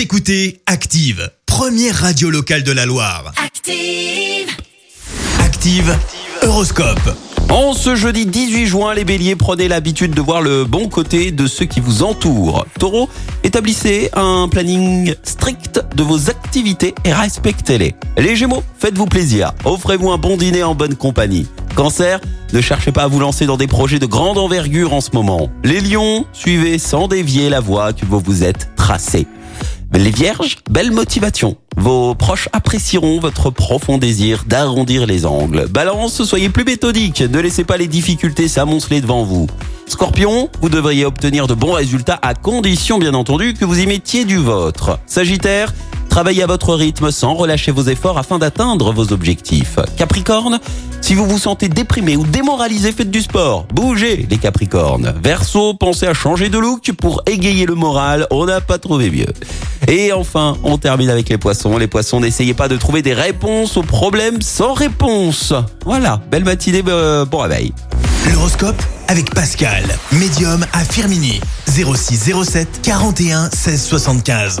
Vous écoutez Active, première radio locale de la Loire. Active. Active, Horoscope. En ce jeudi 18 juin, les béliers, prenez l'habitude de voir le bon côté de ceux qui vous entourent. Taureau, établissez un planning strict de vos activités et respectez-les. Les gémeaux, faites-vous plaisir. Offrez-vous un bon dîner en bonne compagnie. Cancer, ne cherchez pas à vous lancer dans des projets de grande envergure en ce moment. Les lions, suivez sans dévier la voie que vous vous êtes Les vierges, belle motivation. Vos proches apprécieront votre profond désir d'arrondir les angles. Balance, soyez plus méthodique. Ne laissez pas les difficultés s'amonceler devant vous. Scorpion, vous devriez obtenir de bons résultats à condition bien entendu que vous y mettiez du vôtre. Sagittaire, Travaillez à votre rythme sans relâcher vos efforts afin d'atteindre vos objectifs. Capricorne, si vous vous sentez déprimé ou démoralisé, faites du sport. Bougez les Capricornes. Verseau, pensez à changer de look pour égayer le moral. On n'a pas trouvé mieux. Et enfin, on termine avec les poissons. Les poissons, n'essayez pas de trouver des réponses aux problèmes sans réponse. Voilà, belle matinée, euh, bon réveil. L'horoscope avec Pascal, médium à Firmini. 06 07 41 16 75.